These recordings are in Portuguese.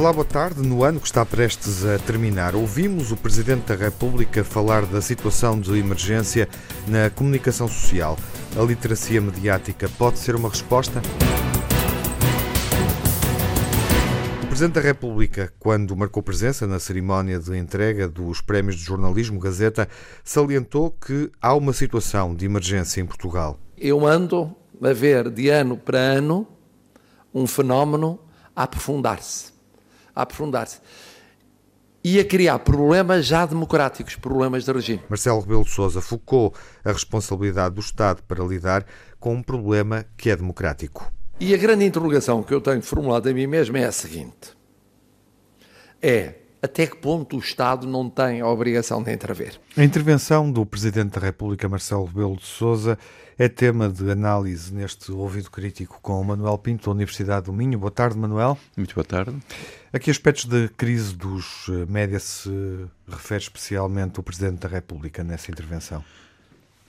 Olá, boa tarde. No ano que está prestes a terminar, ouvimos o Presidente da República falar da situação de emergência na comunicação social. A literacia mediática pode ser uma resposta? O Presidente da República, quando marcou presença na cerimónia de entrega dos Prémios de Jornalismo Gazeta, salientou que há uma situação de emergência em Portugal. Eu ando a ver de ano para ano um fenómeno a aprofundar-se a aprofundar-se e a criar problemas já democráticos, problemas de regime. Marcelo Rebelo de Sousa focou a responsabilidade do Estado para lidar com um problema que é democrático. E a grande interrogação que eu tenho formulado a mim mesmo é a seguinte: é até que ponto o Estado não tem a obrigação de intervir? A intervenção do Presidente da República, Marcelo Rebelo de Sousa, é tema de análise neste ouvido crítico com o Manuel Pinto, da Universidade do Minho. Boa tarde, Manuel. Muito boa tarde. A que aspectos da crise dos eh, médias se refere especialmente o Presidente da República nessa intervenção?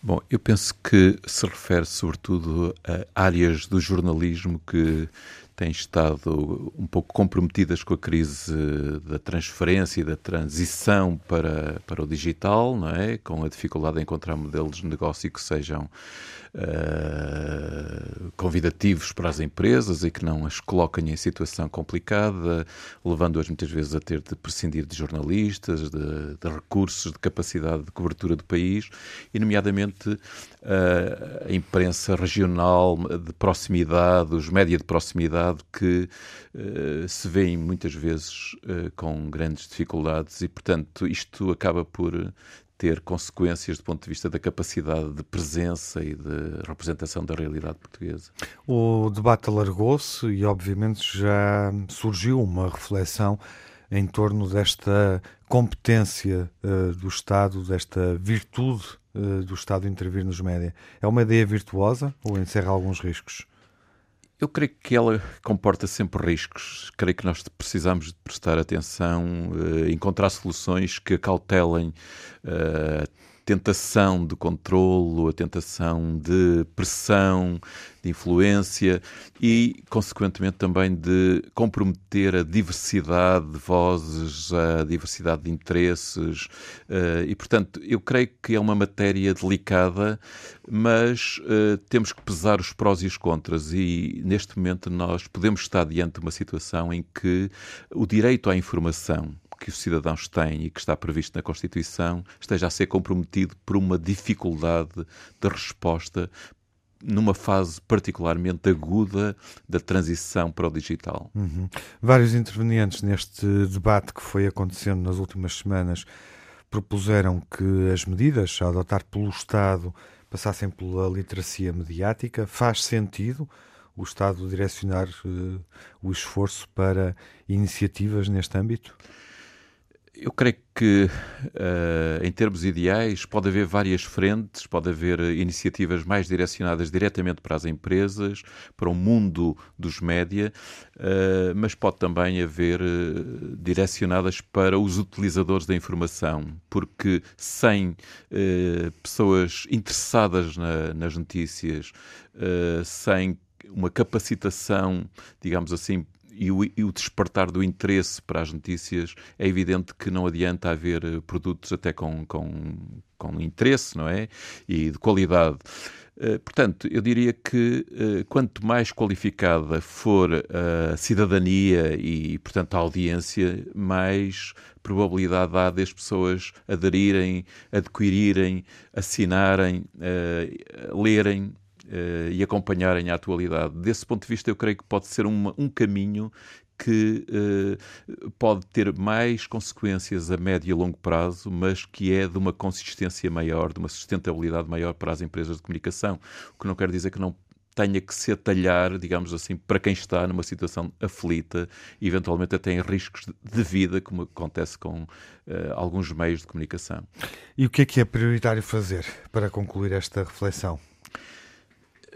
Bom, eu penso que se refere sobretudo a áreas do jornalismo que têm estado um pouco comprometidas com a crise da transferência e da transição para, para o digital, não é? com a dificuldade de encontrar modelos de negócio que sejam uh, convidativos para as empresas e que não as coloquem em situação complicada, levando-as muitas vezes a ter de prescindir de jornalistas, de, de recursos, de capacidade de cobertura do país, e nomeadamente uh, a imprensa regional de proximidade, os média de proximidade que uh, se veem muitas vezes com grandes dificuldades e, portanto, isto acaba por ter consequências do ponto de vista da capacidade de presença e de representação da realidade portuguesa. O debate alargou-se e, obviamente, já surgiu uma reflexão em torno desta competência uh, do Estado, desta virtude uh, do Estado intervir nos média. É uma ideia virtuosa ou encerra alguns riscos? Eu creio que ela comporta sempre riscos. Creio que nós precisamos de prestar atenção, uh, encontrar soluções que acautelem uh, tentação de controlo, a tentação de pressão, de influência e, consequentemente, também de comprometer a diversidade de vozes, a diversidade de interesses. Eh, e, portanto, eu creio que é uma matéria delicada, mas uh, temos que pesar os prós e os contras. E, neste momento, nós podemos estar diante de uma situação em que o direito à informação que os cidadãos têm e que está previsto na Constituição esteja a ser comprometido por uma dificuldade de resposta numa fase particularmente aguda da transição para o digital. Uhum. Vários intervenientes neste debate que foi acontecendo nas últimas semanas propuseram que as medidas a adotar pelo Estado passassem pela literacia mediática. Faz sentido o Estado direcionar uh, o esforço para iniciativas neste âmbito? Eu creio que, uh, em termos ideais, pode haver várias frentes, pode haver iniciativas mais direcionadas diretamente para as empresas, para o mundo dos média, uh, mas pode também haver uh, direcionadas para os utilizadores da informação, porque sem pessoas interessadas na, nas notícias, sem uma capacitação, digamos assim, e o, e o, despertar do interesse para as notícias, é evidente que não adianta haver eh, produtos até com, com, com interesse, não é? E de qualidade. Uh, portanto, eu diria que uh, quanto mais qualificada for a cidadania e, portanto, a audiência, mais probabilidade há das pessoas aderirem, adquirirem, assinarem, lerem uh, e acompanharem a atualidade. Desse ponto de vista, eu creio que pode ser um caminho que uh, pode ter mais consequências a médio e longo prazo, mas que é de uma consistência maior, de uma sustentabilidade maior para as empresas de comunicação. O que não quer dizer que não tenha que se atalhar, digamos assim, para quem está numa situação aflita, eventualmente até em riscos de vida, como acontece com uh, alguns meios de comunicação. E o que é que é prioritário fazer para concluir esta reflexão?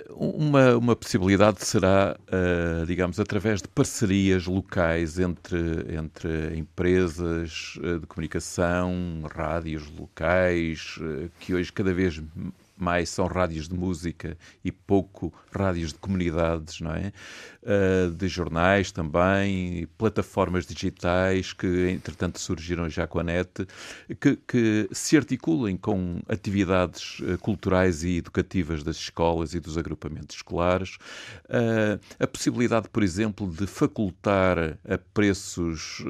Uma, uma possibilidade será, uh, digamos, através de parcerias locais entre, entre empresas uh, de comunicação, rádios locais, uh, que hoje cada vez mais são rádios de música e pouco rádios de comunidades, não é? Uh, de jornais também, plataformas digitais que entretanto surgiram já com a net, que, que se articulem com atividades uh, culturais e educativas das escolas e dos agrupamentos escolares, uh, a possibilidade, por exemplo, de facultar a preços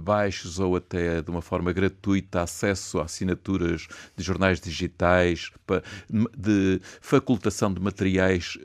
baixos ou até de uma forma gratuita acesso a assinaturas de jornais digitais, de facultação de materiais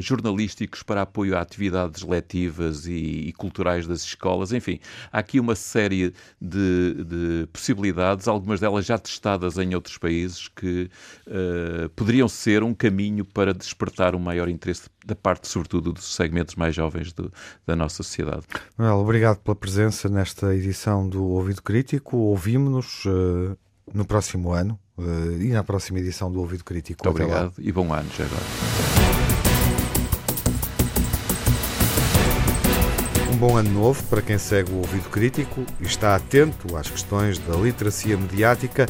jornalísticos para apoio a atividades letivas e, e, culturais das escolas. Enfim, há aqui uma série de, de, possibilidades, algumas delas já testadas em outros países, que uh, poderiam ser um caminho para despertar um maior interesse da parte, sobretudo, dos segmentos mais jovens do, da nossa sociedade. Manuel, obrigado pela presença nesta edição do Ouvido Crítico. Ouvimos-nos uh, no próximo ano uh, e na próxima edição do Ouvido Crítico. Muito obrigado e bom ano já agora. Um bom ano novo para quem segue o ouvido crítico e está atento às questões da literacia mediática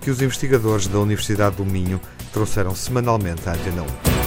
que os investigadores da Universidade do Minho trouxeram semanalmente à Antena 1.